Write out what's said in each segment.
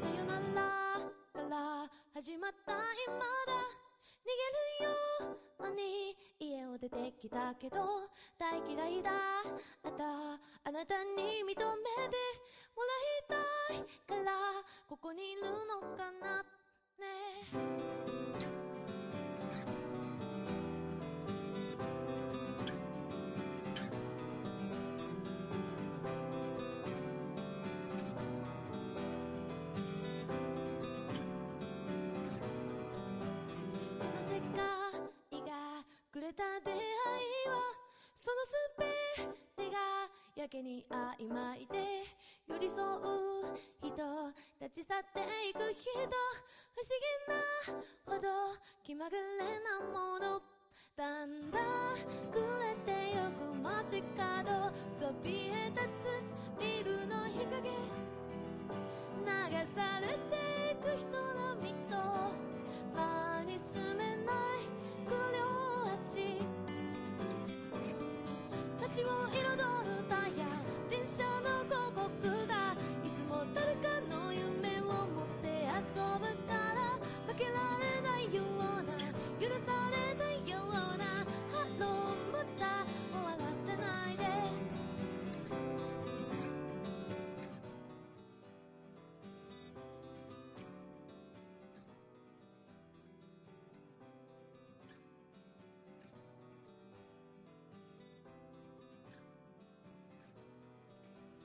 さよならから始まった今だ。逃げるうに家を出てきたけど大嫌いだ。ったあなたに認めてもらいたいからここにいるのかなねた出会いはそのすべてがやけに曖昧で寄り添う人立ち去っていく人不思議なほど気まぐれなものだんだんくれてゆく街角そびえ立つビルの日陰。流されていく人並みと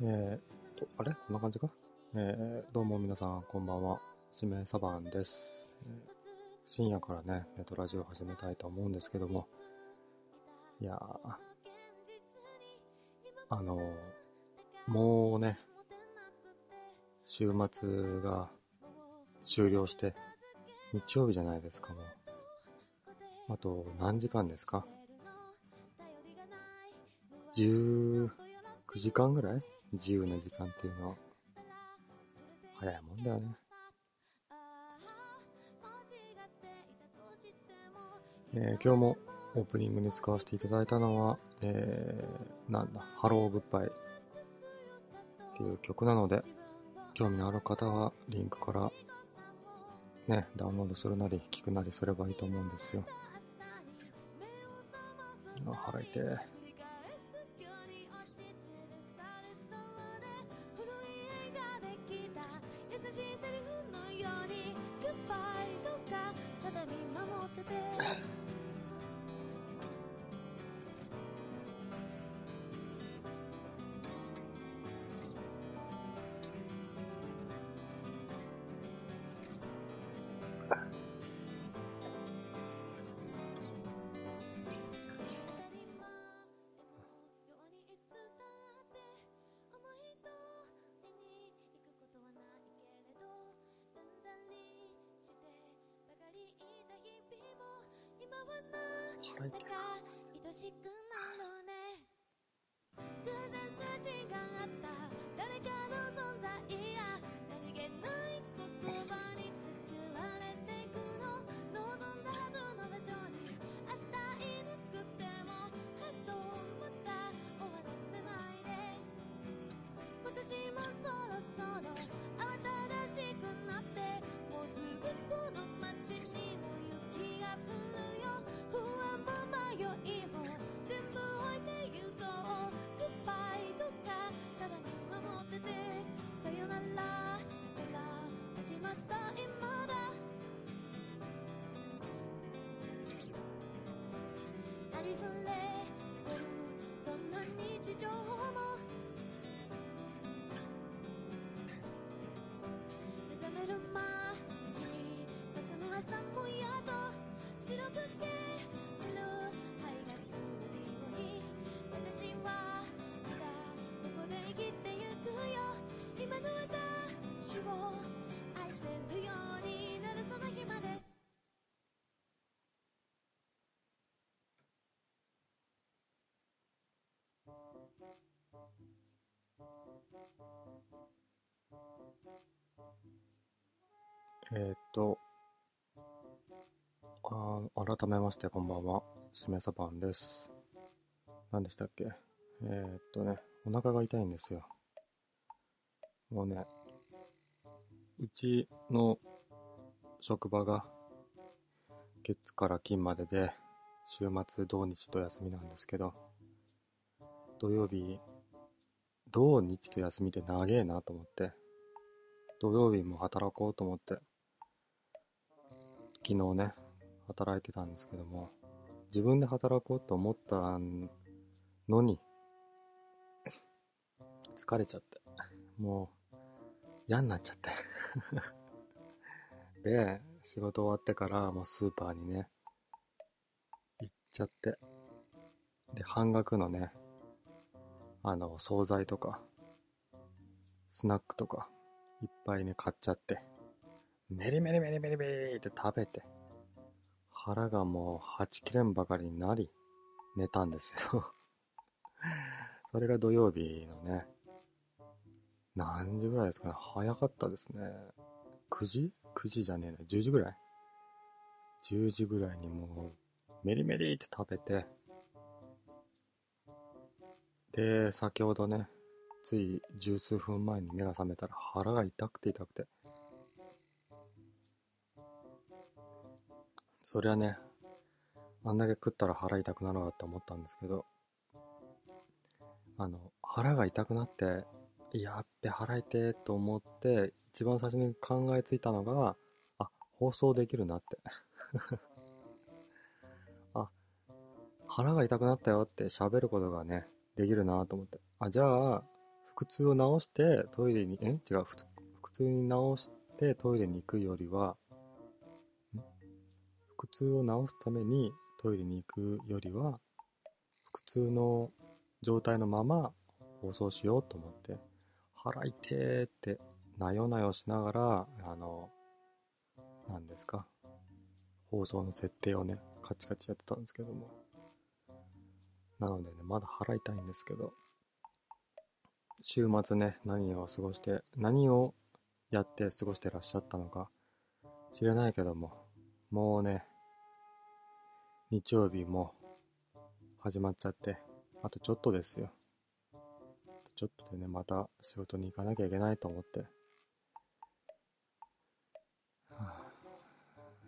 えーと、あれ？こんな感じか？えー、どうも皆さん、こんばんは。指名サバンです。えー深夜からね、ネットラジオ始めたいと思うんですけども、いやー、あのーもうね、週末が終了して、日曜日じゃないですか、もう。あと、何時間ですか ?19 時間ぐらい？自由な時間っていうのは。早いもんだよね。えー今日もオープニングに使わせていただいたのは、えー、なんだ、ハローグッバイっていう曲なので、興味のある方はリンクからね、ダウンロードするなり聞くなりすればいいと思うんですよ。あ、腹痛い。なんりふれてるどんな日常も目覚める街に朝の朝も宿白く消えーっと、あ改めましてこんばんは、しめさばんです。何でしたっけ？えーっとね、お腹が痛いんですよ。もうね、うちの職場が月から金までで、週末土日と休みなんですけど、土曜日、土日と休みで長えなと思って、土曜日も働こうと思って、昨日ね、働いてたんですけども、自分で働こうと思ったのに、疲れちゃって、もう嫌になっちゃって。で、仕事終わってからもうスーパーにね、行っちゃって、で、半額のね、あの、惣菜とか、スナックとか、いっぱいね、買っちゃって、メリメリメリメリメリって食べて、腹がもうはちきれんばかりになり、寝たんですよ。それが土曜日のね、何時ぐらいですかね。早かったですね。9時 ?9 時じゃねえな。10時ぐらい ?10 時ぐらいにもう、メリメリって食べて、で、先ほどね、つい十数分前に目が覚めたら腹が痛くて痛くて。そりゃね、あんだけ食ったら腹痛くなるわって思ったんですけど、あの、腹が痛くなって、やっべ、腹痛いと思って、一番最初に考えついたのが、あ、放送できるなって。あ、腹が痛くなったよって喋ることがね、できるなと思って。あ、じゃあ、腹痛を治してトイレに、え？違う、腹痛に治してトイレに行くよりは、痛を治すためにトイレに行くよりは、腹痛の状態のまま放送しようと思って、腹痛ーって、なよなよしながら、あの、何ですか、放送の設定をね、カチカチやってたんですけども。なのでね、まだ腹痛いんですけど、週末ね、何を過ごして、何をやって過ごしてらっしゃったのか、知れないけども、もうね、日曜日も始まっちゃって、あとちょっとですよ。ちょっとでね、また仕事に行かなきゃいけないと思って。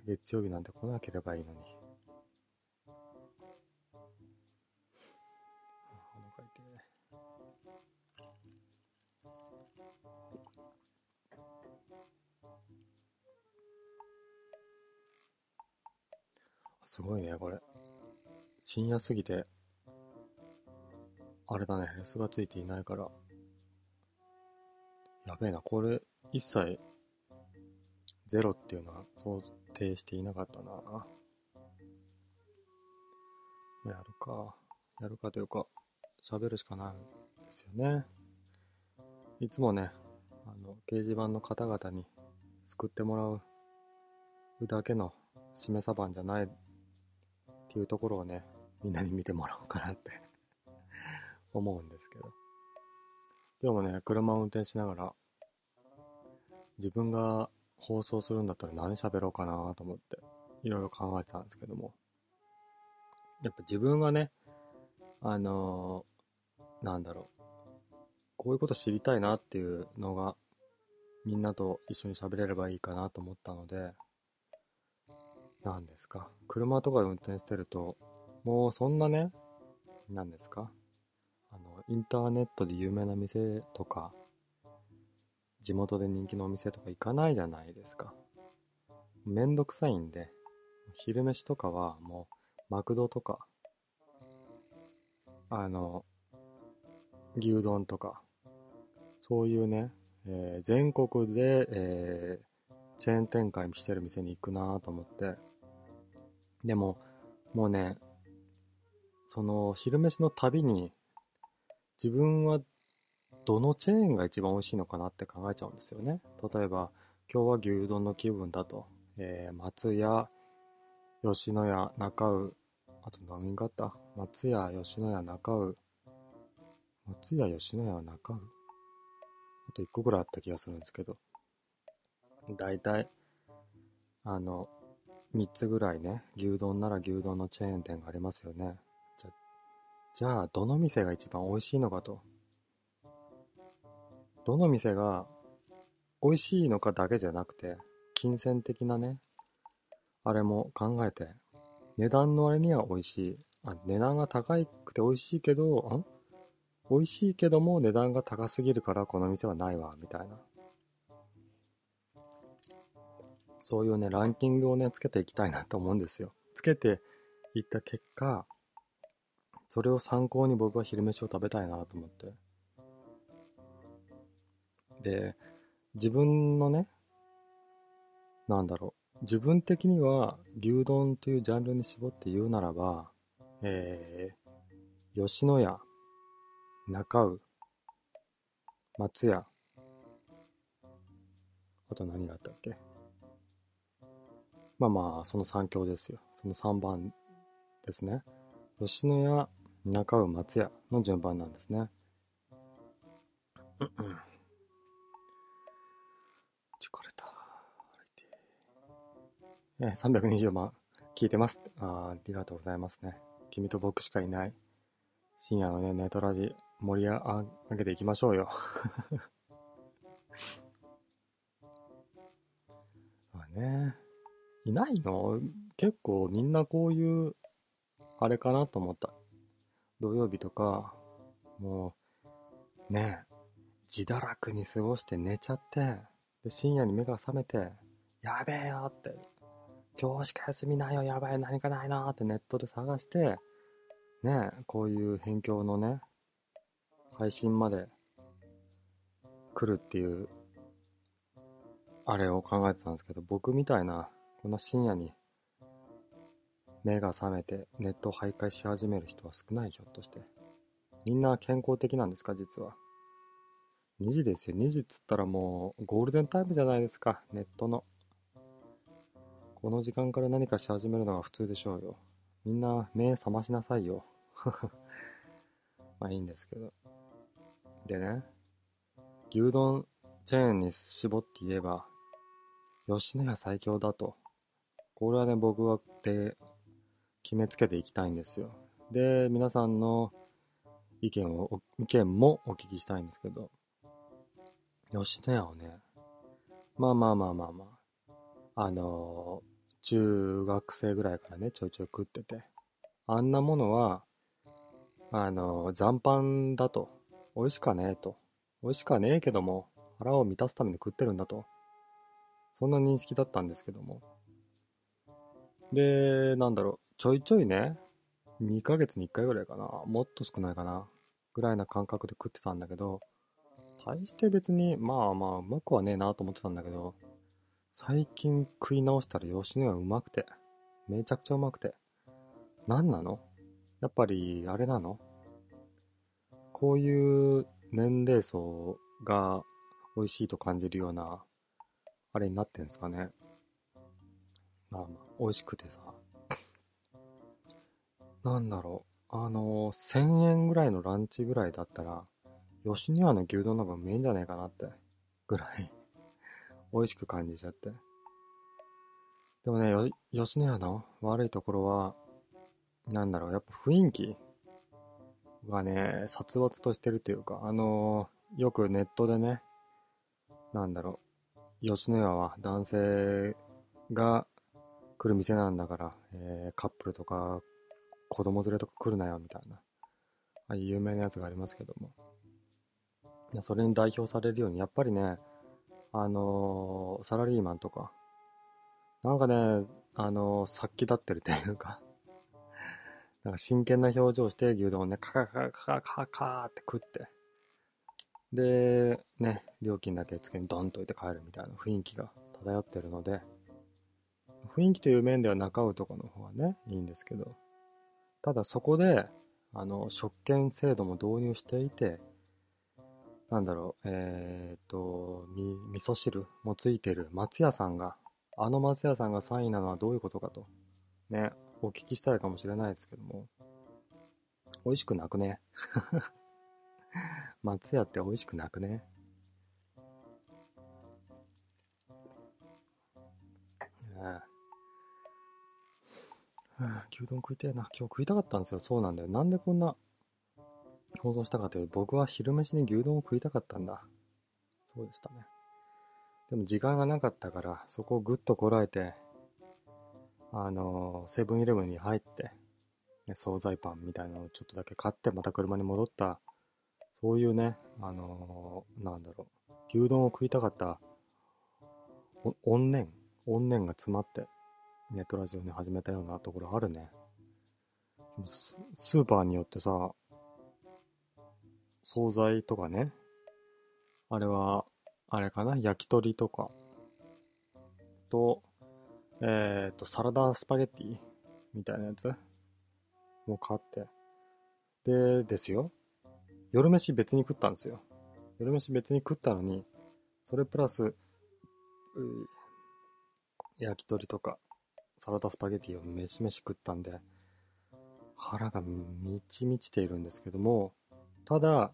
月曜日なんて来なければいいのに。ごいね、これ。深夜すぎて、あれだね、レスがついていないから。やべえな、これ、一切、ゼロっていうのは想定していなかったな。やるか。やるかというか、喋るしかないんですよね。いつもね、あの、掲示板の方々に救ってもらうだけのしめさばんじゃないいうところをね、みんなに見てもらおうかなって 思うんですけど。今日もね、車を運転しながら、自分が放送するんだったら何喋ろうかなと思って、いろいろ考えてたんですけども。やっぱ自分がね、あのーなんだろう、こういうこと知りたいなっていうのが、みんなと一緒に喋れればいいかなと思ったので、なんですか？車とかで運転してると、もうそんなね、なんですか？あの、インターネットで有名な店とか、地元で人気のお店とか行かないじゃないですか。めんどくさいんで、昼飯とかはもう、マクドとか、あの、牛丼とか、そういうね、えー全国で、えーチェーン展開してる店に行くなと思って、でも、もうね、その昼飯の旅に、自分はどのチェーンが一番美味しいのかなって考えちゃうんですよね。例えば、今日は牛丼の気分だと、えー松屋、吉野家、中尾、あと何があった？松屋、吉野家、中尾、松屋、吉野家は、中尾？あと1個ぐらいあった気がするんですけど、だいたいあの、3つぐらいね、牛丼なら牛丼のチェーン店がありますよね。じゃ、じゃあ、どの店が一番美味しいのかと。どの店が美味しいのかだけじゃなくて、金銭的なね、あれも考えて、値段の割には美味しい。あ、値段が高くて美味しいけど、ん？美味しいけども値段が高すぎるからこの店はないわ、みたいな。そういうね、ランキングをね、つけていきたいなと思うんですよ。つけていった結果、それを参考に僕は昼飯を食べたいなと思って。で、自分のね、なんだろう、自分的には牛丼というジャンルに絞って言うならば、えー、吉野家、中尾、松屋、あと何があったっけ？まあまあ、その3強ですよ。その3番ですね。吉野家、中尾、松屋の順番なんですね。疲れた。え、320万聞いてますあ。ありがとうございますね。君と僕しかいない。深夜のね、ネトラジ盛り上げていきましょうよ。まあね。いないの？結構みんなこういう、あれかなと思った。土曜日とか、もう、ねえ自堕落に過ごして寝ちゃって、で深夜に目が覚めて、やべえよって、今日しか休みないよ、やばい、何かないなってネットで探して、ねえこういう辺境のね、配信まで来るっていう、あれを考えてたんですけど、僕みたいなこんな深夜に目が覚めてネットを徘徊し始める人は少ないひょっとして。みんな健康的なんですか実は。2時ですよ。2時っつったらもうゴールデンタイムじゃないですか。ネットの。この時間から何かし始めるのが普通でしょうよ。みんな目覚ましなさいよ。まあいいんですけど。でね、牛丼チェーンに絞って言えば、吉野家最強だとこれはね、僕はで決めつけていきたいんですよ。で、皆さんの意見を、意見もお聞きしたいんですけど、吉野家をね、まあまあまあまあまあ、あのー、中学生ぐらいからね、ちょいちょい食ってて、あんなものは、あのー、残飯だと、美味しかねえと、美味しかねえけども、腹を満たすために食ってるんだと、そんな認識だったんですけども、で、なんだろう、ちょいちょいね、2ヶ月に1回ぐらいかな、もっと少ないかな、ぐらいな感覚で食ってたんだけど、大して別に、まあまあ、うまくはねえなと思ってたんだけど、最近食い直したら吉野家うまくて、めちゃくちゃうまくて。何なの？やっぱり、あれなの？こういう年齢層が美味しいと感じるような、あれになってんすかね。まあまあ、美味しくてさ。なんだろう。あのー、1000円ぐらいのランチぐらいだったら、吉野家の牛丼の方がうめえんじゃねえかなって、ぐらい美味しく感じちゃって。でもね、吉野家の悪いところは、なんだろう、やっぱ雰囲気がね、殺伐としてるというか、あのー、よくネットでね、なんだろう、吉野家は男性が来る店なんだから、えー、カップルとか子供連れとか来るなよみたいな、あ有名なやつがありますけども。それに代表されるように、やっぱりね、あのー、サラリーマンとか、なんかね、あのー、殺気立ってるというか なんか真剣な表情して牛丼をね、カカカカカカカって食って、で、ね、料金だけつけにドンと置いて帰るみたいな雰囲気が漂ってるので、雰囲気という面では中尾とかの方がね、いいんですけど、ただそこで、あの、食券制度も導入していて、なんだろう、えー、っと、み、味噌汁もついてる松屋さんが、あの松屋さんが3位なのはどういうことかと、ね、お聞きしたいかもしれないですけども、美味しくなくね？松屋って美味しくなくね？はあ牛丼食いてえな。今日食いたかったんですよ。そうなんだよ。なんでこんな放送したかというと、僕は昼飯に牛丼を食いたかったんだ。そうでしたね。でも時間がなかったから、そこをぐっとこらえて、あのセブンイレブンに入って、ね惣菜パンみたいなのをちょっとだけ買って、また車に戻った、そういうね、あのーなんだろう、牛丼を食いたかった、怨念怨念が詰まって、ネットラジオね、始めたようなところあるね。ススーパーによってさ、惣菜とかね、あれは、あれかな、焼き鳥とか、と、えっ、と、サラダスパゲッティみたいなやつもう買って。で、ですよ。夜飯別に食ったんですよ。夜飯別に食ったのに、それプラス、焼き鳥とか、サラダスパゲティを飯飯食ったんで、腹が満ち満ちているんですけども、ただ、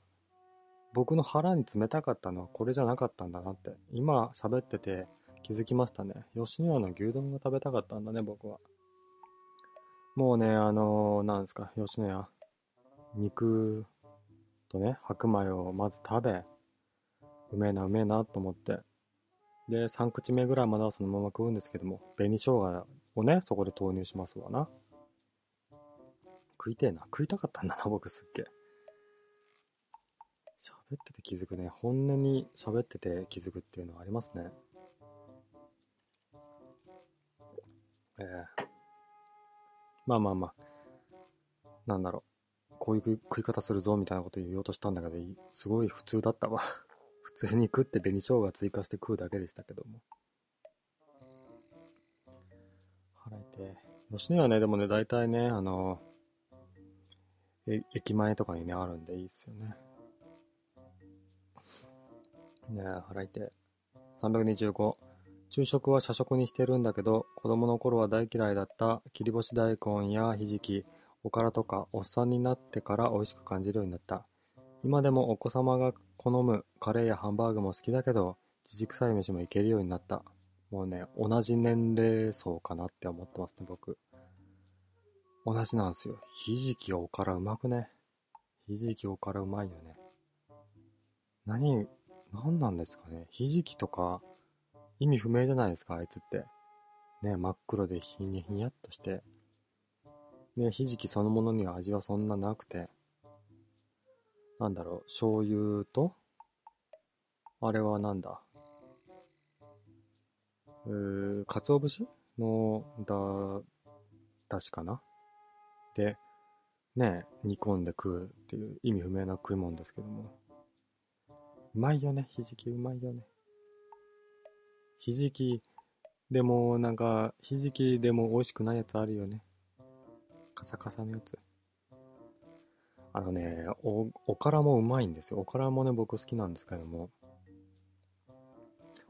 僕の腹に冷たかったのはこれじゃなかったんだなって、今喋ってて気づきましたね。吉野家の牛丼が食べたかったんだね、僕は。もうね、あのーなんですか、吉野家、肉とね、白米をまず食べ、うめえな、うめえなと思って、で、3口目ぐらいまではそのまま食うんですけども、紅生姜をね、そこで投入しますわな。食いてえな。食いたかったんだな、僕すっげえ。喋ってて気づくね。本音に喋ってて気づくっていうのはありますね。ええまあまあまあ。なんだろう。こういう食い方するぞみたいなこと言おうとしたんだけど、すごい普通だったわ。普通に食って紅生姜追加して食うだけでしたけども。腹痛い。吉野家ね、でもね、大体ね、あの、駅前とかにね、あるんでいいっすよね。ねえ、腹痛い。325。昼食は社食にしてるんだけど、子供の頃は大嫌いだった切り干し大根やひじき、おからとか、おっさんになってから美味しく感じるようになった。今でもお子様が好むカレーやハンバーグも好きだけど、じじくさい飯もいけるようになった。もうね、同じ年齢層かなって思ってますね、僕。同じなんですよ。ひじきおからうまくね。ひじきおからうまいよね。何、何なんですかね。ひじきとか、意味不明じゃないですか、あいつって。ね、真っ黒でひにひにやっとして。ね、ひじきそのものには味はそんななくて。なんだろう、醤油と、あれはなんだ？うー、鰹節の、だ、だしかな？で、ね、煮込んで食うっていう意味不明な食い物ですけども。うまいよね、ひじきうまいよね。ひじき、でもなんか、ひじきでも美味しくないやつあるよね。カサカサのやつ。あのね、お、おからもうまいんですよ。おからもね、僕好きなんですけども。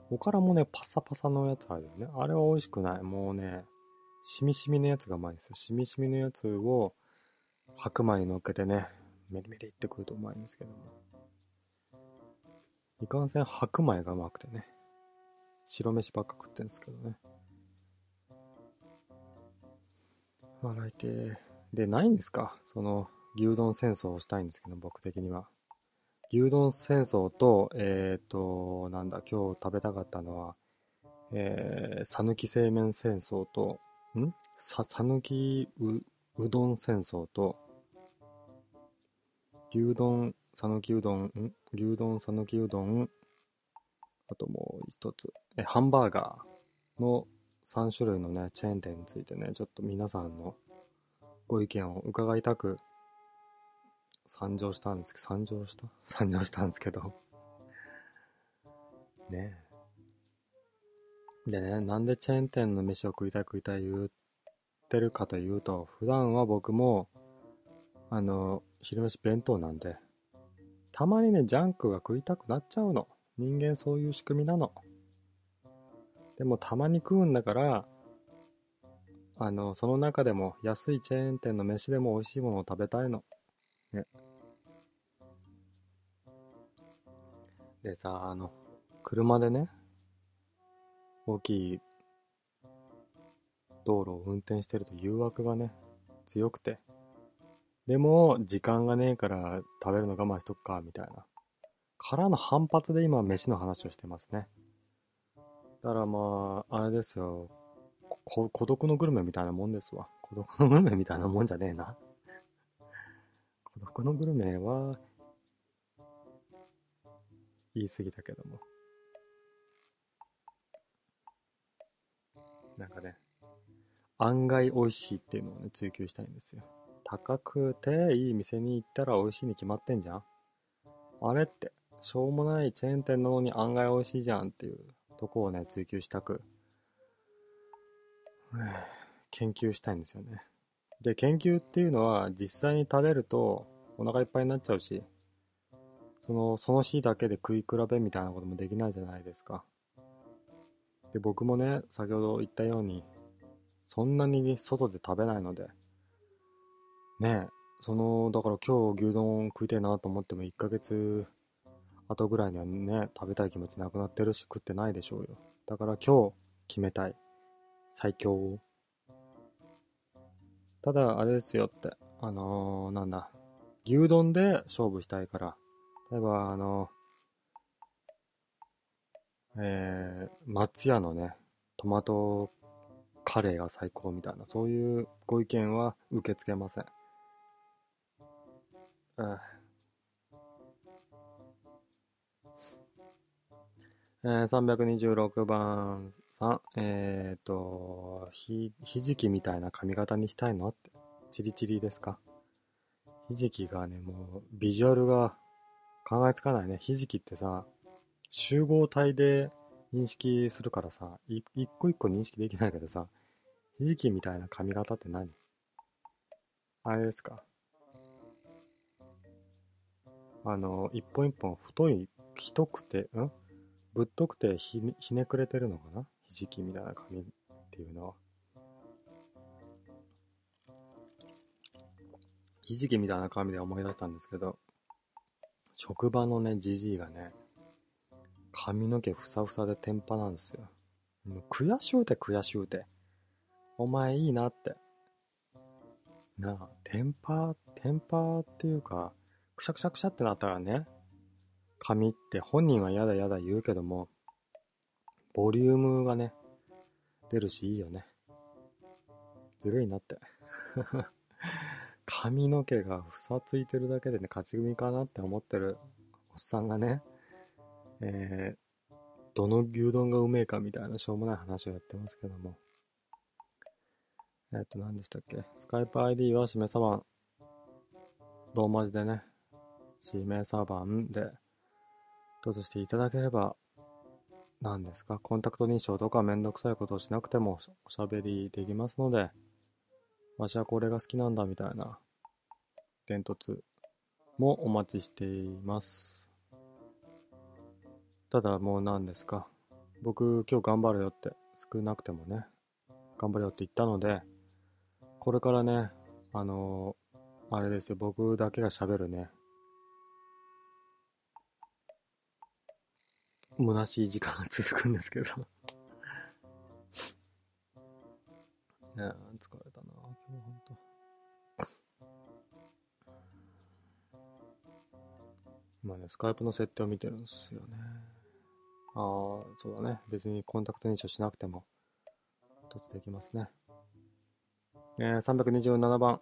おからもね、パサパサのやつあるよね。あれは美味しくない。もうね、しみしみのやつがうまいんですよ。しみしみのやつを白米に乗っけてね、メリメリってくるとうまいんですけども。いかんせん白米がうまくてね。白飯ばっか食ってんですけどね。笑いてで、ないんですか？その、牛丼戦争をしたいんですけど、僕的には。牛丼戦争と、えっ、と、なんだ、今日食べたかったのは、えー、さぬき製麺戦争と、ん？さ、さぬきう、うどん戦争と、牛丼、さぬきうどん、ん？牛丼、さぬきうどん、あともう一つ、え、ハンバーガーの3種類のね、チェーン店についてね、ちょっと皆さんのご意見を伺いたく、参上したんですけど、参上した？参上したんですけど。ねえ。でね、なんでチェーン店の飯を食いたい食いたい言ってるかというと、普段は僕も、あの、昼飯弁当なんで、たまにね、ジャンクが食いたくなっちゃうの。人間そういう仕組みなの。でもたまに食うんだから、あの、その中でも安いチェーン店の飯でも美味しいものを食べたいの。ね。でさ、あの、車でね、大きい道路を運転してると誘惑がね、強くて。でも、時間がねえから食べるの我慢しとくか、みたいな。からの反発で今、飯の話をしてますね。だからまあ、あれですよ。孤独のグルメみたいなもんですわ。孤独のグルメみたいなもんじゃねえな。孤独のグルメは、言い過ぎだけども。なんかね、案外美味しいっていうのをね、追求したいんですよ。高くていい店に行ったら美味しいに決まってんじゃんあれって、しょうもないチェーン店なのに案外美味しいじゃんっていうとこをね、追求したく、研究したいんですよね。で、研究っていうのは実際に食べるとお腹いっぱいになっちゃうし、その、その日だけで食い比べみたいなこともできないじゃないですか。で、僕もね、先ほど言ったように、そんなに外で食べないので、ねえその、だから今日牛丼食いたいなと思っても1ヶ月後ぐらいにはね、食べたい気持ちなくなってるし食ってないでしょうよ。だから今日決めたい。最強を。ただ、あれですよって、あのー、なんだ、牛丼で勝負したいから、例えば、あの、えー、松屋のね、トマトカレーが最高みたいな、そういうご意見は受け付けません。えー、326番さん、えっ、ー、と、ひ、ひじきみたいな髪型にしたいのって、チリチリですか？ひじきがね、もう、ビジュアルが考えつかないね。ひじきってさ、集合体で認識するからさ、一個一個認識できないけどさ、ひじきみたいな髪型って何？あれですか？あの、一本一本太い、太くて、ん？ぶっとくてひひねくれてるのかな？ひじきみたいな髪っていうのは。ひじきみたいな髪で思い出したんですけど、職場のね、じじいがね、髪の毛ふさふさで天パなんですよ。もう悔しゅうて悔しゅうて。お前いいなって。なあ、テンパー、テンパーっていうか、くしゃくしゃくしゃってなったらね、髪って本人は嫌だ嫌だ言うけども、ボリュームがね、出るしいいよね。ずるいなって。髪の毛がふさついてるだけでね、勝ち組かなって思ってるおっさんがね、えー、どの牛丼がうめえかみたいなしょうもない話をやってますけども。えっ、ー、と、何でしたっけ？スカイプ ID はしめさばん。ローマ字でね、しめさばんでどうぞしていただければ、何ですか、コンタクト認証とかめんどくさいことをしなくてもおしゃべりできますので、わしはこれが好きなんだみたいな、伝突もお待ちしています。ただもう何ですか、僕今日頑張るよって少なくてもね、頑張るよって言ったので、これからね、あのー、あれですよ、僕だけが喋るね、虚しい時間が続くんですけど。ね、疲れ今ね、スカイプの設定を見てるんですよね。ああ、そうだね。別にコンタクト認証しなくても、ちょっとできますね。えー、327番。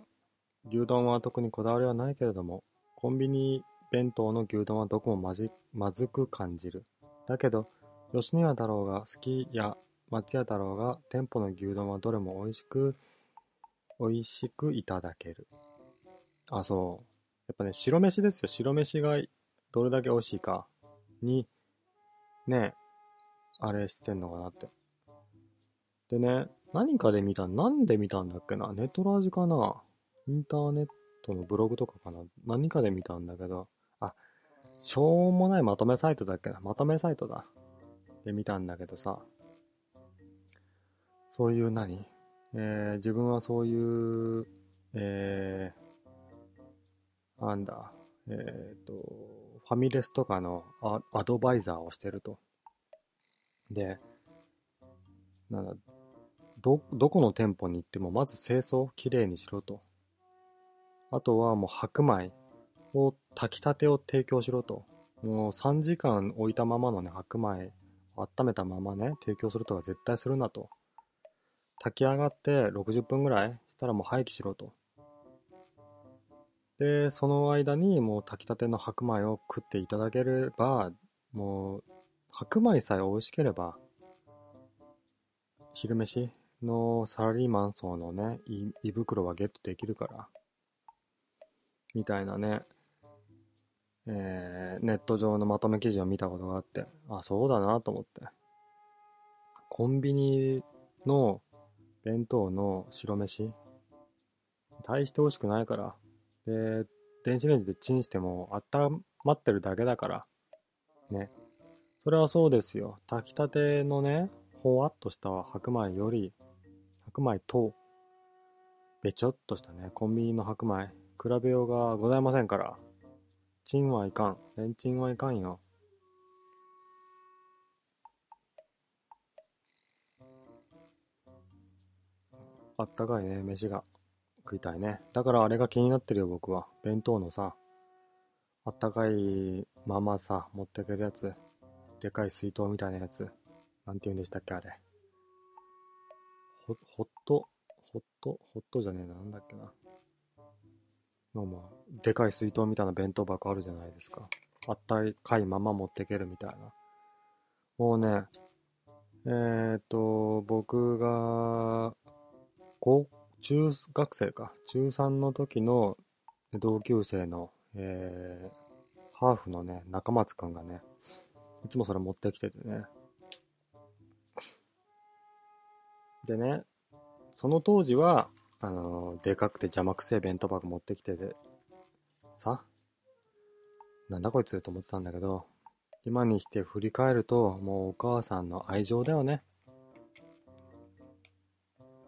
牛丼は特にこだわりはないけれども、コンビニ弁当の牛丼はどこもまじまずく感じる。だけど、吉野家だろうが、好きや松屋だろうが、店舗の牛丼はどれも美味しく、美味しくいただける。あ、そう。やっぱね、白飯ですよ。白飯がどれだけ美味しいかに、ね、あれしてんのかなって。でね、何かで見た、なんで見たんだっけなネトラジかなインターネットのブログとかかな何かで見たんだけど、あしょうもないまとめサイトだっけなまとめサイトだ。で見たんだけどさ、そういう何？えー、自分はそういう、えー、なんだ、えっ、ー、と、ファミレスとかのアドバイザーをしてると。で、なんだ、ど、どこの店舗に行っても、まず清掃、きれいにしろと。あとはもう白米を、炊きたてを提供しろと。もう3時間置いたままのね、白米、温めたままね、提供するとか絶対するなと。炊き上がって60分ぐらいしたらもう廃棄しろと。で、その間にもう炊きたての白米を食っていただければ、もう、白米さえ美味しければ、昼飯のサラリーマン層のね、胃袋はゲットできるから、みたいなね、えー、ネット上のまとめ記事を見たことがあって、あ、そうだなと思って。コンビニの弁当の白飯、大して美味しくないから。で、電子レンジでチンしても温まってるだけだから。ね。それはそうですよ。炊きたてのね、ほわっとした白米より、白米と、べちょっとしたね、コンビニの白米、比べようがございませんから。チンはいかん。レンチンはいかんよ。あったかいね、飯が食いたいね。だからあれが気になってるよ、僕は。弁当のさ、あったかいままさ、持ってけるやつ。でかい水筒みたいなやつ。なんて言うんでしたっけ、あれ。ほ、ほっと、ほっと、ほっとじゃねえな、なんだっけな。まあまあ、でかい水筒みたいな弁当箱あるじゃないですか。あったかいまま持ってけるみたいな。もうね、えー、っと、僕が、高、中学生か。中3の時の同級生の、えー、ハーフのね、中松くんがね、いつもそれ持ってきててね。でね、その当時は、あのー、でかくて邪魔くせえ弁当箱持ってきてて、さ、なんだこいつと思ってたんだけど、今にして振り返ると、もうお母さんの愛情だよね。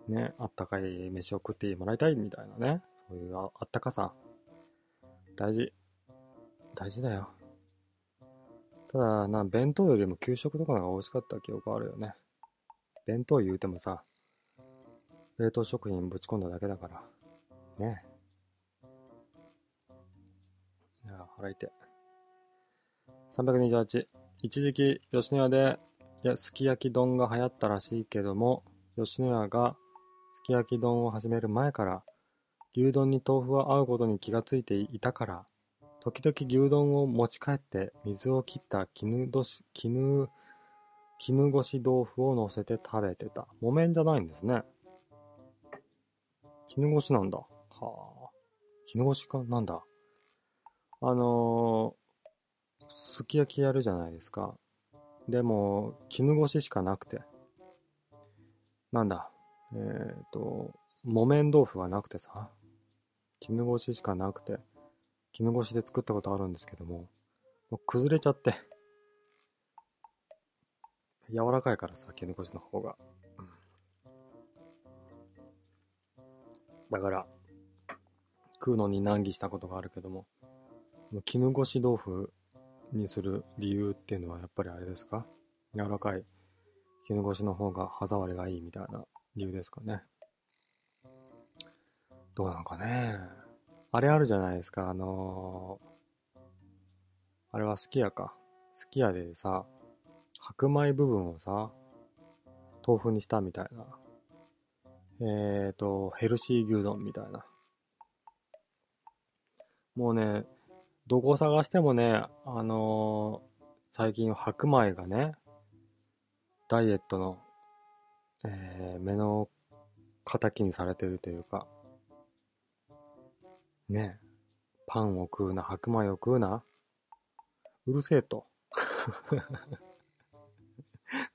ね、あったかい飯を食ってもらいたいみたいなね。そういうあったかさ。大事。大事だよ。ただ、な、弁当よりも給食とかが美味しかった記憶あるよね。弁当言うてもさ、冷凍食品ぶち込んだだけだから。ねいや、腹痛い。328。一時期、吉野家で、いや、すき焼き丼が流行ったらしいけども、吉野家がき焼き丼を始める前から、牛丼に豆腐は合うことに気がついていたから、時々牛丼を持ち帰って水を切った絹どし、絹、絹ごし豆腐を乗せて食べてた。木綿じゃないんですね。絹ごしなんだ。はあ。絹ごしかなんだ。あのー、すき焼きやるじゃないですか。でも、絹ごししかなくて。なんだ？えっ、ー、と、木綿豆腐がなくてさ。絹ごししかなくて。絹ごしで作ったことあるんですけども、もう崩れちゃって。柔らかいからさ、絹ごしの方が。だから、食うのに難儀したことがあるけども、絹ごし豆腐にする理由っていうのはやっぱりあれですか？柔らかい絹ごしの方が歯触りがいいみたいな理由ですかね。どうなのかね。あれあるじゃないですか、あのー、あれはすき家か。すき家でさ、白米部分をさ、豆腐にしたみたいな。えっ、ー、と、ヘルシー牛丼みたいな。もうね、どこ探してもね、あのー、最近白米がね、ダイエットの、えー、目の敵にされてるというか、ねパンを食うな、白米を食うな。うるせえと。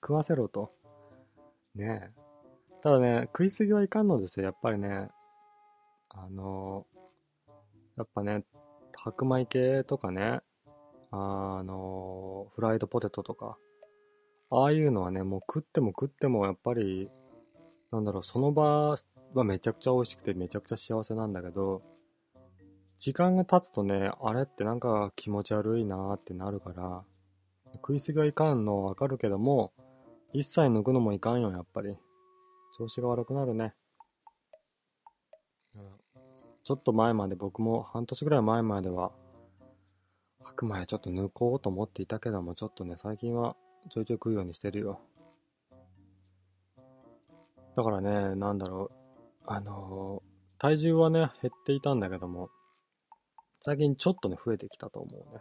食わせろと。ねえ。ただね、食いすぎはいかんのですよ、やっぱりね。あの、やっぱね、白米系とかね、あの、フライドポテトとか、ああいうのはね、もう食っても食ってもやっぱり、なんだろう、その場はめちゃくちゃ美味しくてめちゃくちゃ幸せなんだけど、時間が経つとね、あれってなんか気持ち悪いなーってなるから、食いすぎはいかんのわかるけども、一切抜くのもいかんよ、やっぱり。調子が悪くなるね。ちょっと前まで僕も半年ぐらい前までは白米ちょっと抜こうと思っていたけどもちょっとね最近はちょいちょい食うようにしてるよ。だからねなんだろう。あのー体重はね減っていたんだけども最近ちょっとね増えてきたと思うね。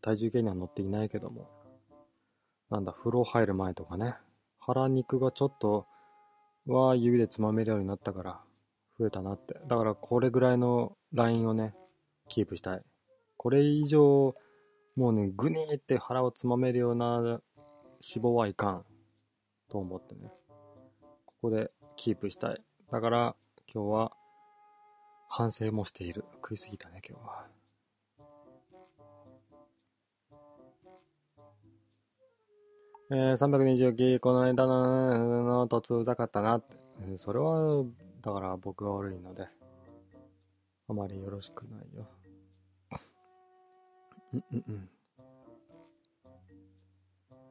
体重計には乗っていないけども。なんだ風呂入る前とかね。腹肉がちょっとは指でつまめるようになったから増えたなって。だからこれぐらいのラインをね、キープしたい。これ以上、もうね、グニーって腹をつまめるような脂肪はいかん。と思ってね。ここでキープしたい。だから今日は反省もしている。食いすぎたね、今日は。えー、329この間のの突うざかったなって。えーそれは、だから僕が悪いので、あまりよろしくないよ。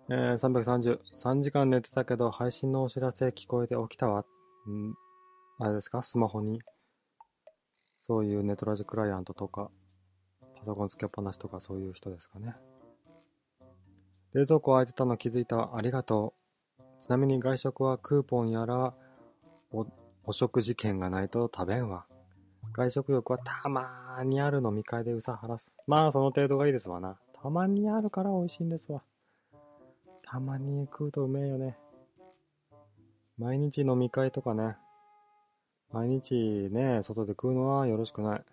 えー、330。3時間寝てたけど、配信のお知らせ聞こえて起きたわ。んあれですか？スマホに。そういうネトラジクライアントとか、パソコンつけっぱなしとかそういう人ですかね。冷蔵庫開いてたの気づいたありがとう。ちなみに外食はクーポンやらお、お食事券がないと食べんわ。外食欲はたまーにある飲み会でうさ晴らす。まあその程度がいいですわな。たまにあるから美味しいんですわ。たまに食うとうめえよね。毎日飲み会とかね。毎日ね、外で食うのはよろしくない。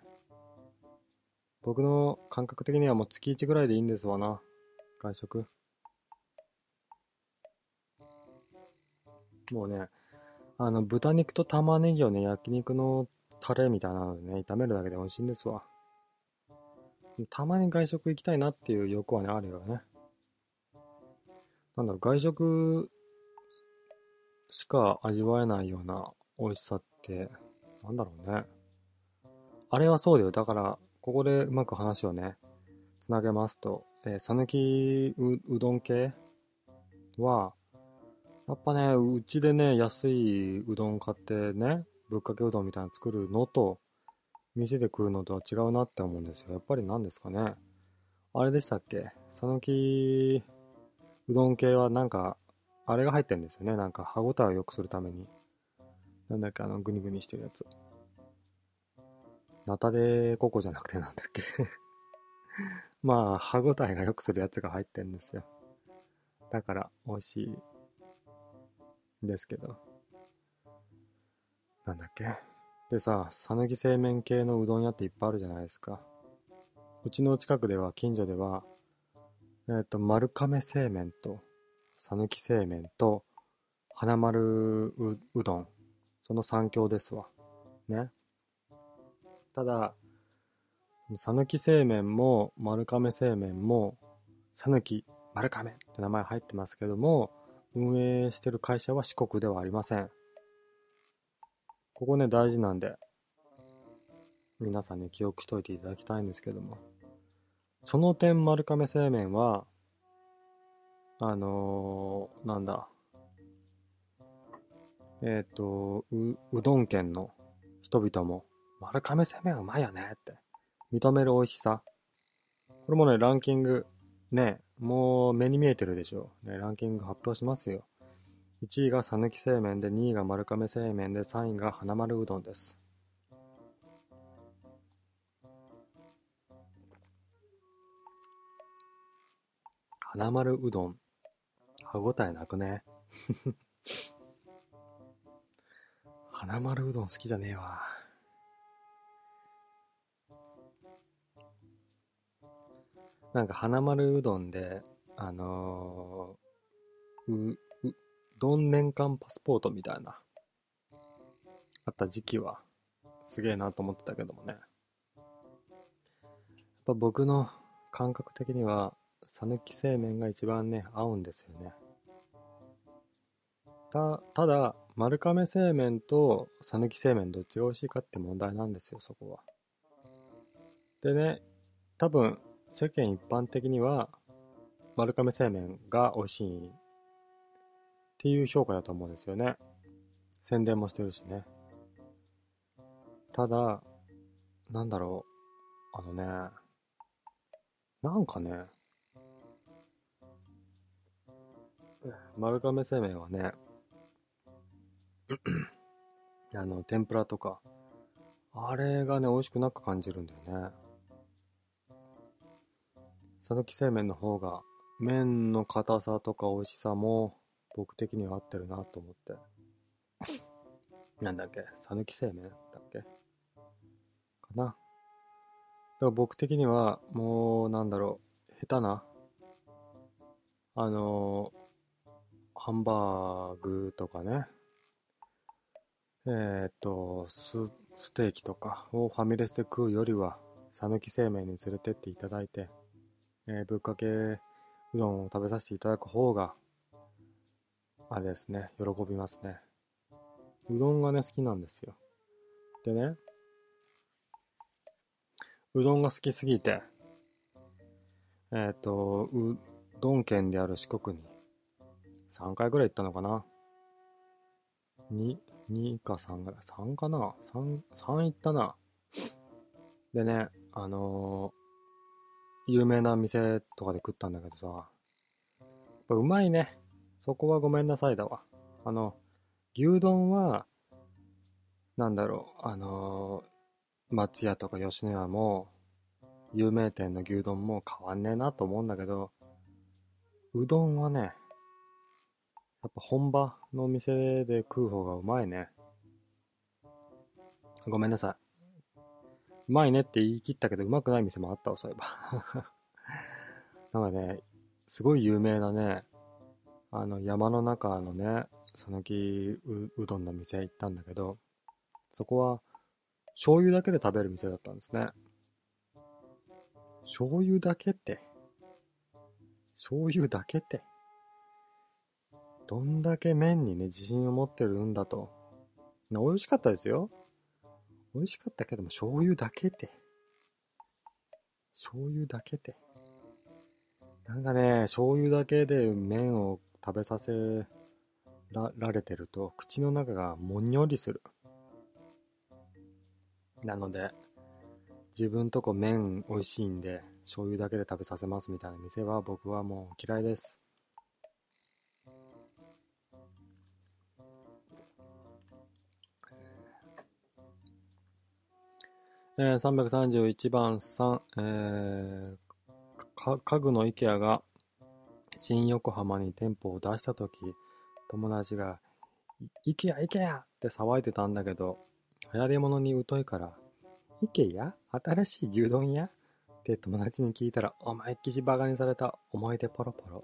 僕の感覚的にはもう月1ぐらいでいいんですわな。外食。もうね、あの、豚肉と玉ねぎをね、焼肉のタレみたいなのでね、炒めるだけで美味しいんですわ。たまに外食行きたいなっていう欲はね、あるよね。なんだろう、外食しか味わえないような美味しさって、なんだろうね。あれはそうだよ。だから、ここでうまく話をね、つなげますと、えー、さぬきううどん系は、やっぱね、うちでね、安いうどん買ってね、ぶっかけうどんみたいなの作るのと、店で食うのとは違うなって思うんですよ。やっぱり何ですかね。あれでしたっけ？さぬきうどん系はなんか、あれが入ってんですよね。なんか歯応えを良くするために。なんだっけ、あの、グニグニしてるやつ。ナタデココじゃなくてなんだっけ？まあ、歯応えが良くするやつが入ってんですよ。だから、美味しい。ですけど。なんだっけ？でさ、さぬき製麺系のうどん屋っていっぱいあるじゃないですか。うちの近くでは、近所では、えっ、と、丸亀製麺と、さぬき製麺と、花丸ううどん。その三強ですわ。ね。ただ、さぬき製麺も丸亀製麺も、さぬき丸亀って名前入ってますけども、運営してる会社は四国ではありません。ここね、大事なんで、皆さんね、記憶しといていただきたいんですけども。その点、丸亀製麺は、あのー、なんだ、えっ、と、う、うどん県の人々も、丸亀製麺うまいよねって、認める美味しさ。これもね、ランキング、ね、もう目に見えてるでしょう。ね、ランキング発表しますよ。1位が讃岐製麺で、2位が丸亀製麺で、3位が花丸うどんです。花丸うどん、歯ごたえなくね？花丸うどん好きじゃねえわ。なんか花丸うどんで、あのー、う、う、どん年間パスポートみたいな、あった時期は、すげえなと思ってたけどもね。やっぱ僕の感覚的には、讃岐製麺が一番ね、合うんですよね。た、ただ、丸亀製麺と讃岐製麺どっちが美味しいかって問題なんですよ、そこは。でね、多分、世間一般的には、丸亀製麺が美味しいっていう評価だと思うんですよね。宣伝もしてるしね。ただ、なんだろう。あのね、なんかね、丸亀製麺はね、あの、天ぷらとか、あれがね、美味しくなく感じるんだよね。讃岐製麺の方が、麺の硬さとか美味しさも、僕的には合ってるなと思って。なんだっけ？讃岐製麺だっけ？かな。だから僕的には、もう、なんだろう、下手な、あのー、ハンバーグとかね、えー、っと、ス、ステーキとかをファミレスで食うよりは、讃岐製麺に連れてっていただいて、えー、ぶっかけうどんを食べさせていただく方が、あれですね、喜びますね。うどんがね、好きなんですよ。でね、うどんが好きすぎて、えっ、ー、と、うどん県である四国に3回ぐらい行ったのかな。2、2か3ぐらい。3かな ?3、3行ったな。でね、あのー、有名な店とかで食ったんだけどさ、やっぱうまいね。そこはごめんなさいだわ。あの、牛丼は、なんだろう、あのー、松屋とか吉野家も、有名店の牛丼も変わんねえなと思うんだけど、うどんはね、やっぱ本場のお店で食う方がうまいね。ごめんなさい。うまいねって言い切ったけど、うまくない店もあったわ、そういえば。なんかね、すごい有名なね、あの山の中のね、讃岐うどんの店行ったんだけど、そこは醤油だけで食べる店だったんですね。醤油だけって、醤油だけって、どんだけ麺にね、自信を持ってるんだと。美味しかったですよ。美味しかったけども、醤油だけって。醤油だけって。なんかね、醤油だけで麺を食べさせらられてると口の中がもんよりする。なので、自分とこ麺美味しいんで醤油だけで食べさせますみたいな店は僕はもう嫌いです。えー、331番3、えー、家具の IKEA が新横浜に店舗を出した時、友達が、行けや行けやって騒いでたんだけど、流行り物に疎いから、行けや？新しい牛丼屋って友達に聞いたら、お前っきしバカにされた。思い出ポロポロ。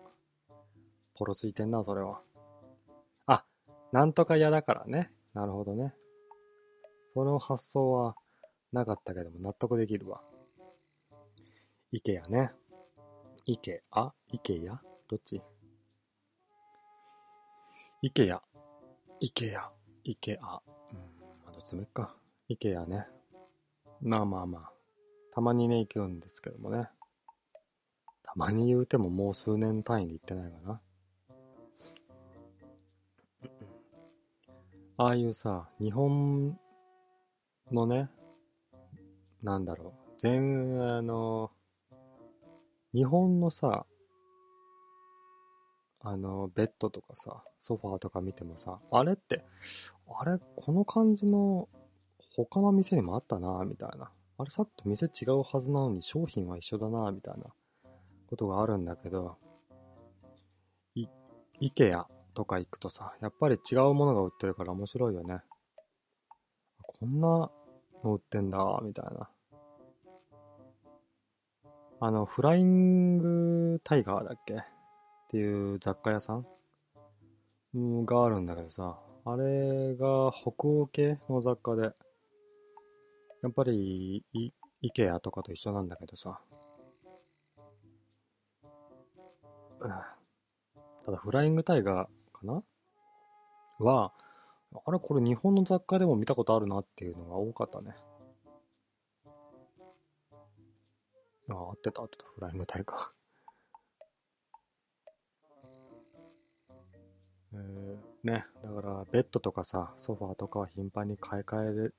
ポロついてんな、それは。あ、なんとか嫌だからね。なるほどね。その発想はなかったけども納得できるわ。イケやね。イケアイケや？どっち？イケア。イケア。イケア。うん、まあ、どっちもいっか。イケアね。まあまあまあ。たまにね、行くんですけどもね。たまに言うてももう数年単位で行ってないかな。ああいうさ、日本のね、なんだろう、全、あの、日本のさ、あの、ベッドとかさ、ソファーとか見てもさ、あれって、あれ、この感じの他の店にもあったな、みたいな。あれ、さっきと店違うはずなのに商品は一緒だな、みたいなことがあるんだけど、い、イケアとか行くとさ、やっぱり違うものが売ってるから面白いよね。こんなの売ってんだ、みたいな。あの、フライングタイガーだっけ？っていう雑貨屋さん？があるんだけどさ、あれが北欧系の雑貨で、やっぱりイ、イケアとかと一緒なんだけどさ、ただフライングタイガーかな？は、あれこれ日本の雑貨でも見たことあるなっていうのが多かったね。あ、合ってた合ってた、フライングタイガー。えーね、だからベッドとかさ、ソファーとかは頻繁に買い替え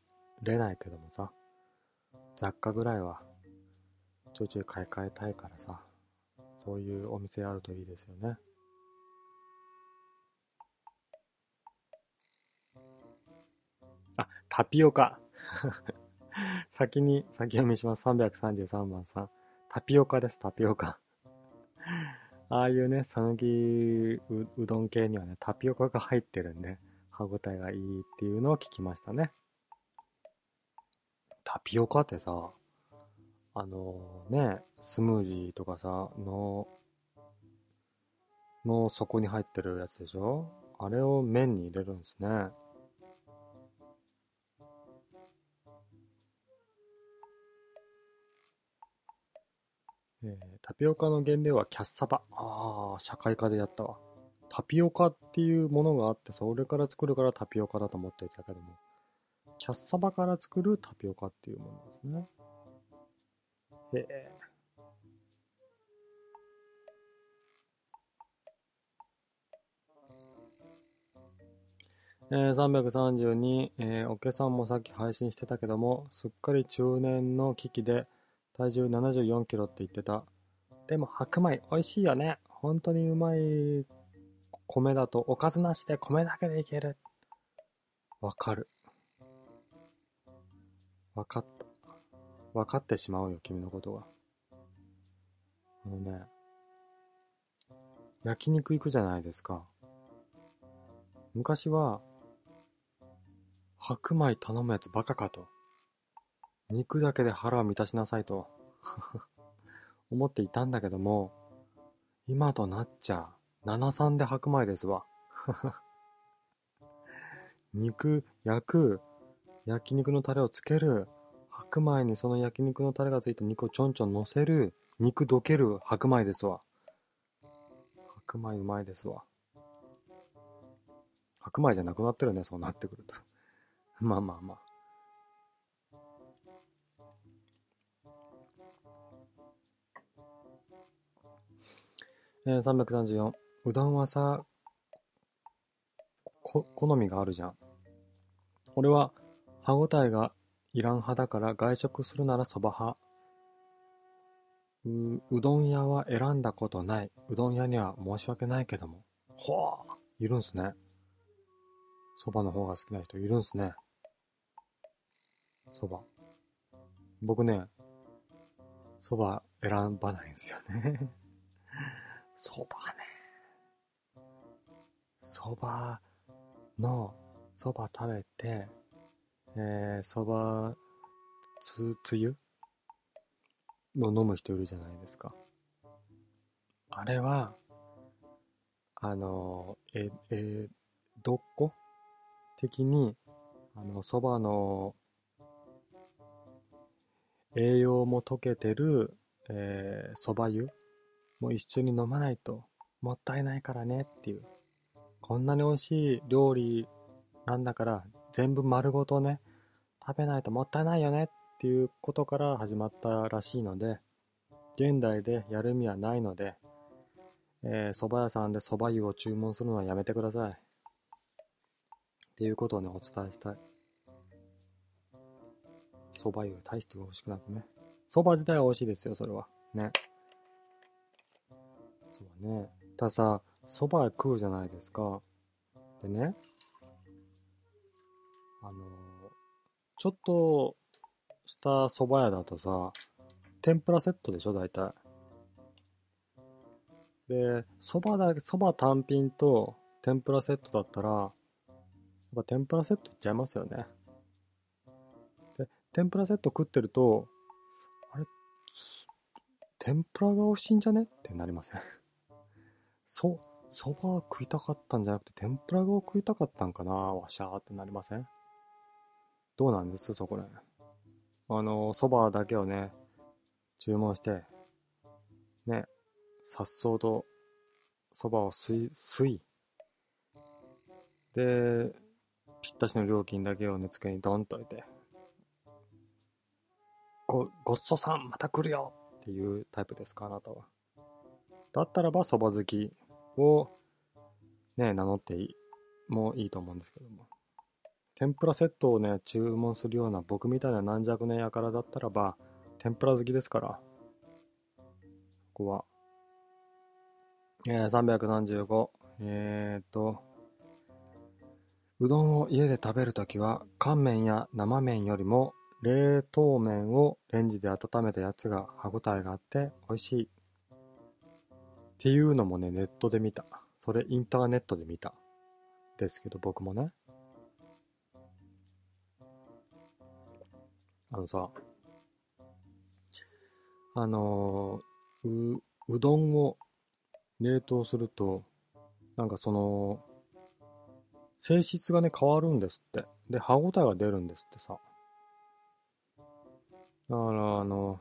れないけどもさ、雑貨ぐらいはちょいちょい買い替えたいからさ、そういうお店あるといいですよね。あ、タピオカ。先に、先読みします。333番さん。タピオカです、タピオカ。ああいうね、さぬきううどん系にはね、タピオカが入ってるんで、歯ごたえがいいっていうのを聞きましたね。タピオカってさ、あのね、スムージーとかさ、の、の底に入ってるやつでしょ？あれを麺に入れるんですね。えータピオカの原料はキャッサバ。ああ、社会科でやったわ。タピオカっていうものがあって、それから作るからタピオカだと思っていたけども、キャッサバから作るタピオカっていうものですね。へえ。えー、332、えー、おけさんもさっき配信してたけども、すっかり中年の危機で体重74キロって言ってた。でも白米美味しいよね。本当にうまい米だとおかずなしで米だけでいける。わかる。わかった。わかってしまうよ、君のことが。あのね、焼肉行くじゃないですか。昔は、白米頼むやつバカかと。肉だけで腹を満たしなさいと思っていたんだけども、今となっちゃ、73で白米ですわ。肉、焼く、焼肉のタレをつける、白米にその焼肉のタレがついた肉をちょんちょん乗せる、肉どける白米ですわ。白米うまいですわ。白米じゃなくなってるね、そうなってくると。まあまあまあ。えー、334。うどんはさ、こ、好みがあるじゃん。俺は歯ごたえがいらん派だから外食するならそば派。う、うどん屋は選んだことない。うどん屋には申し訳ないけども。ほあ、いるんすね。そばの方が好きな人いるんすね。そば。僕ね、そば選ばないんですよね。そばね。そばの、そば食べて、えー、そば、つ、つゆ？の飲む人いるじゃないですか。あれは、あの、え、え、どこ？的に、あの、そばの栄養も溶けてる、えー、そば湯？もう一緒に飲まないともったいないからねっていう。こんなに美味しい料理なんだから全部丸ごとね、食べないともったいないよねっていうことから始まったらしいので、現代でやる意味はないので、えー、蕎麦屋さんで蕎麦湯を注文するのはやめてください。っていうことをね、お伝えしたい。蕎麦湯、大して美味しくなくね。蕎麦自体は美味しいですよ、それは。ね。ね。たださ、蕎麦食うじゃないですか。でね、あの、ちょっとした蕎麦屋だとさ、天ぷらセットでしょ、大体。で、蕎麦だけ、蕎麦単品と天ぷらセットだったら、やっぱ天ぷらセットいっちゃいますよね。で、天ぷらセット食ってると、あれ、天ぷらが美味しいんじゃね？ってなりません？そ、蕎麦食いたかったんじゃなくて、天ぷらが食いたかったんかな？わしゃーってなりません？どうなんです？そこらあの、蕎麦だけをね、注文して、ね、さっそうと蕎麦を吸い、吸い、で、ぴったしの料金だけをね、机にドンと置いて、ご、ごっそさん、また来るよっていうタイプですか、あなたは。だったらば、蕎麦好き。をね、名乗っていい、もいいと思うんですけども。天ぷらセットをね、注文するような僕みたいな軟弱な輩だったらば、天ぷら好きですから。ここは。えー、335。えーと、うどんを家で食べるときは、乾麺や生麺よりも、冷凍麺をレンジで温めたやつが歯ごたえがあって美味しい。っていうのもね、ネットで見た。それインターネットで見た。ですけど、僕もね。あのさ、あのー、う、うどんを冷凍すると、なんかその、性質がね、変わるんですって。で、歯応えが出るんですってさ。だから、あの、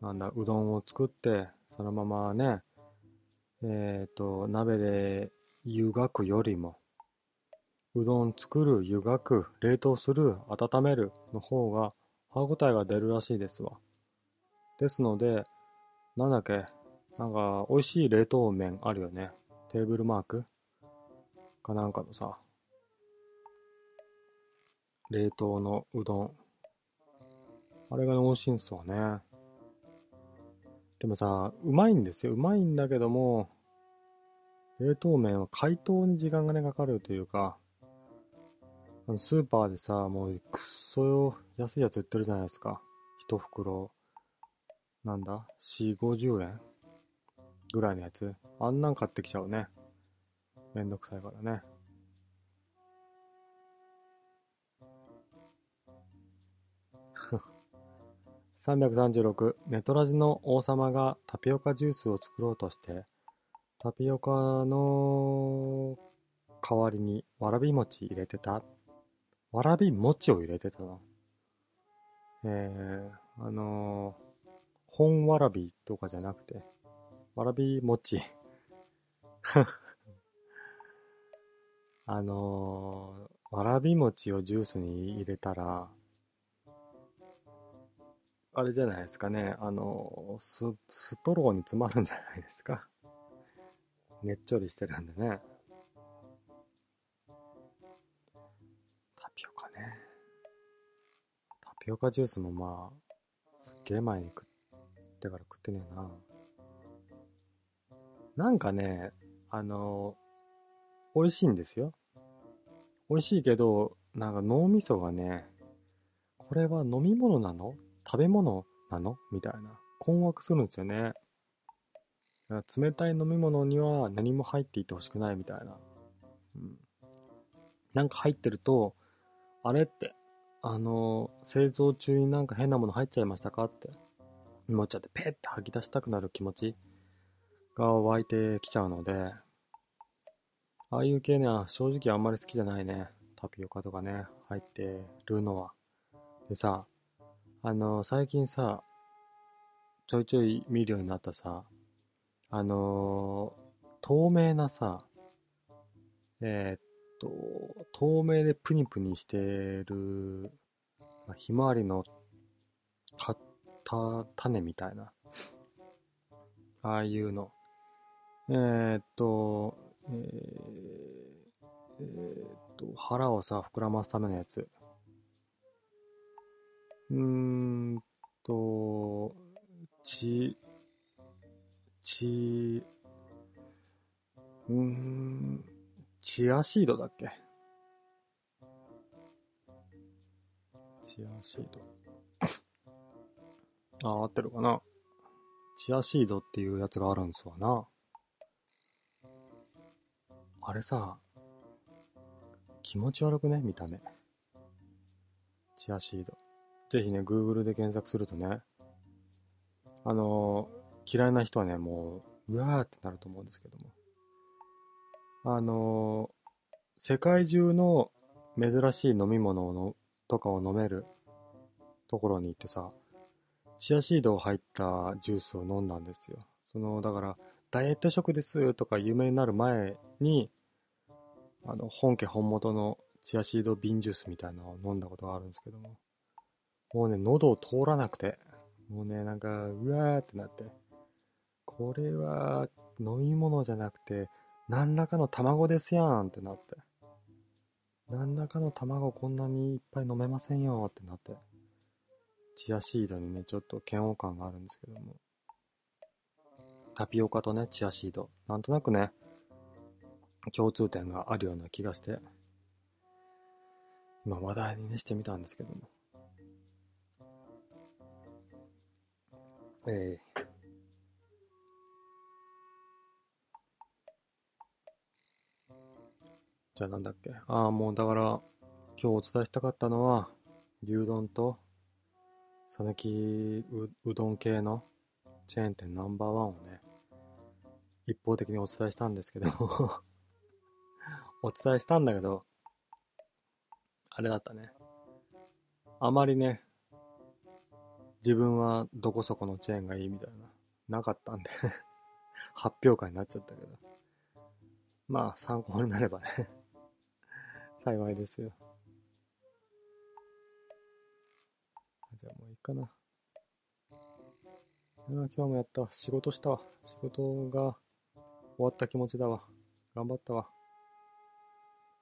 なんだ、うどんを作って、そのままね、えっ、ー、と、鍋で湯がくよりも、うどん作る、湯がく、冷凍する、温めるの方が歯応えが出るらしいですわ。ですので、なんだっけ、なんか美味しい冷凍麺あるよね。テーブルマークかなんかのさ、冷凍のうどん。あれが美味しいんすわね。でもさ、うまいんですよ。うまいんだけども、冷凍麺は解凍に時間がね、かかるというか、あのスーパーでさ、もうくっそよ安いやつ売ってるじゃないですか。一袋、なんだ ?4、50円？ぐらいのやつ。あんなん買ってきちゃうね。めんどくさいからね。336ネトラジの王様がタピオカジュースを作ろうとしてタピオカの代わりにわらび餅入れてた。わらび餅を入れてたのえー、あのー、本わらびとかじゃなくてわらび餅。あのー、わらび餅をジュースに入れたらあれじゃないですかね。あの、ス、ストローに詰まるんじゃないですか。ねっちょりしてるんでね。タピオカね。タピオカジュースもまあ、すっげえ前に食ってから食ってねえな。なんかね、あの、美味しいんですよ。美味しいけど、なんか脳みそがね、これは飲み物なの？食べ物なの？みたいな。困惑するんですよね。冷たい飲み物には何も入っていてほしくないみたいな。うん。なんか入ってると、あれって、あの、製造中になんか変なもの入っちゃいましたかって思っちゃって、ペッて吐き出したくなる気持ちが湧いてきちゃうので、ああいう系ね、正直あんまり好きじゃないね。タピオカとかね、入ってるのは。でさ、あの、最近さ、ちょいちょい見るようになったさ、あの透明なさ、えー、っと、透明でプニプニしてる、ひまわりのた、た、種みたいな。ああいうの。えー、っと、えー、えー、っと、腹をさ、膨らますためのやつ。うーんと、ち、ち、うーん、チアシードだっけ？チアシード。あ、合ってるかなチアシードっていうやつがあるんですわな。あれさ、気持ち悪くね？見た目。チアシード。ぜひね、Google で検索するとね、あのー、嫌いな人はね、もう、うわーってなると思うんですけども。あのー、世界中の珍しい飲み物のとかを飲めるところに行ってさ、チアシード入ったジュースを飲んだんですよ。その、だから、ダイエット食ですとか有名になる前に、あの、本家本元のチアシード瓶ジュースみたいなのを飲んだことがあるんですけども。もうね、喉を通らなくて、もうね、なんか、うわーってなって、これは飲み物じゃなくて、何らかの卵ですやんってなって。何らかの卵こんなにいっぱい飲めませんよってなって。チアシードにね、ちょっと嫌悪感があるんですけども。タピオカとね、チアシード。なんとなくね、共通点があるような気がして、まあ話題にね、してみたんですけども。えー、じゃあなんだっけ？ああ、もうだから、今日お伝えしたかったのは、牛丼と、讃岐うどん系のチェーン店ナンバーワンをね、一方的にお伝えしたんですけど お伝えしたんだけど、あれだったね。あまりね、自分はどこそこのチェーンがいいみたいな、なかったんで 発表会になっちゃったけど。まあ、参考になればね 幸いですよ。じゃあもういいかな。今日もやったわ。仕事したわ。仕事が終わった気持ちだわ。頑張ったわ。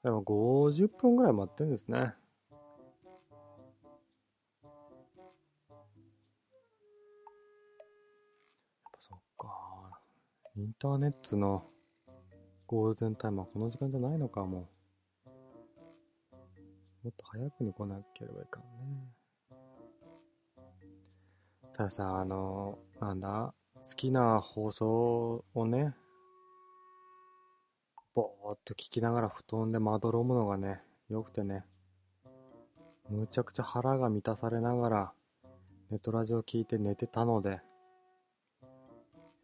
でも50分ぐらい待ってんですね。インターネットのゴールデンタイムはこの時間じゃないのか、も。もっと早くに来なければいかんね。たださ、あの、なんだ、好きな放送をね、ぼーっと聞きながら布団でまどろむのがね、良くてね、むちゃくちゃ腹が満たされながら、ネットラジオ聞いて寝てたので、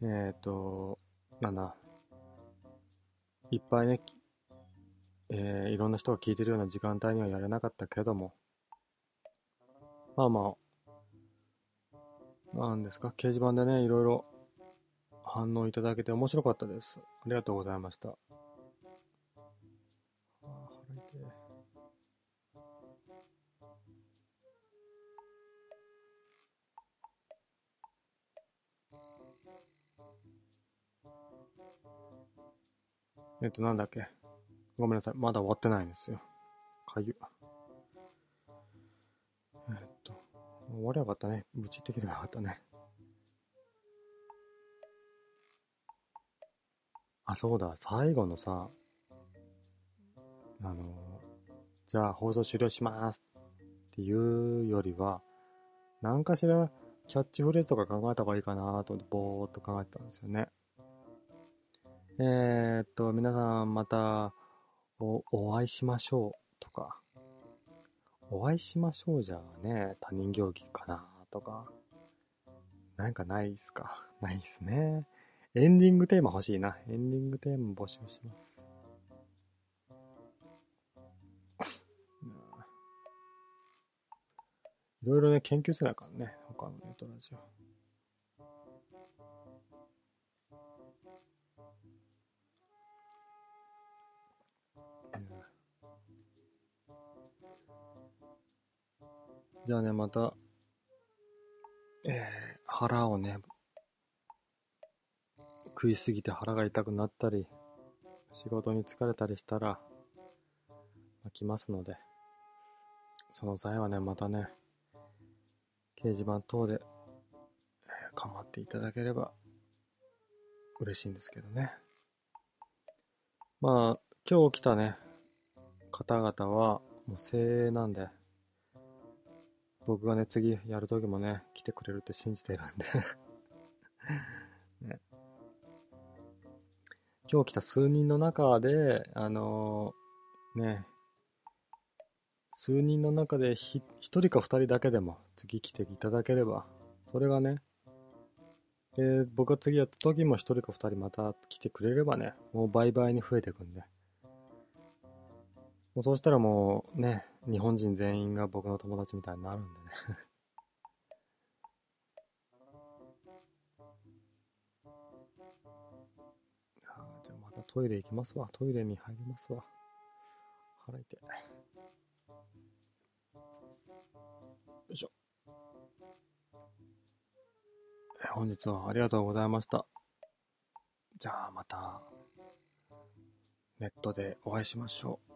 えっ、ー、と、なんだ、いっぱいね、えー、いろんな人が聞いてるような時間帯にはやれなかったけども、まあまあ、なんですか、掲示板でね、いろいろ反応いただけて面白かったです。ありがとうございました。えっと、なんだっけ？ごめんなさい。まだ終わってないんですよ。かゆ。えっと、終わりゃよかったね。無事できればよかったね。あ、そうだ。最後のさ、あの、じゃあ放送終了しますっていうよりは、何かしらキャッチフレーズとか考えた方がいいかなと思って、ぼーっと考えてたんですよね。えー、っと、皆さんまたお、お会いしましょうとか、お会いしましょうじゃね、他人行儀かなとか、なんかないっすか？ないっすね。エンディングテーマ欲しいな。エンディングテーマ募集します。いろいろね、研究せなあかんね。他のネットラジオ。じゃあね、また、えー、腹をね、食いすぎて腹が痛くなったり、仕事に疲れたりしたら、ま来ますので、その際はね、またね、掲示板等で、えー、構っていただければ嬉しいんですけどね。まあ、今日来たね、方々は、もう精鋭なんで、僕がね、次やるときもね、来てくれるって信じてるんで ね。今日来た数人の中で、あのー、ね、数人の中で一人か二人だけでも次来ていただければ、それがね、で、僕が次やった時も一人か二人また来てくれればね、もう倍々に増えていくんで。もうそうしたらもうね、日本人全員が僕の友達みたいになるんでね じゃあまたトイレ行きますわ。トイレに入りますわ。腹痛い。よいしょ。本日はありがとうございました。じゃあまた。ネットでお会いしましょう。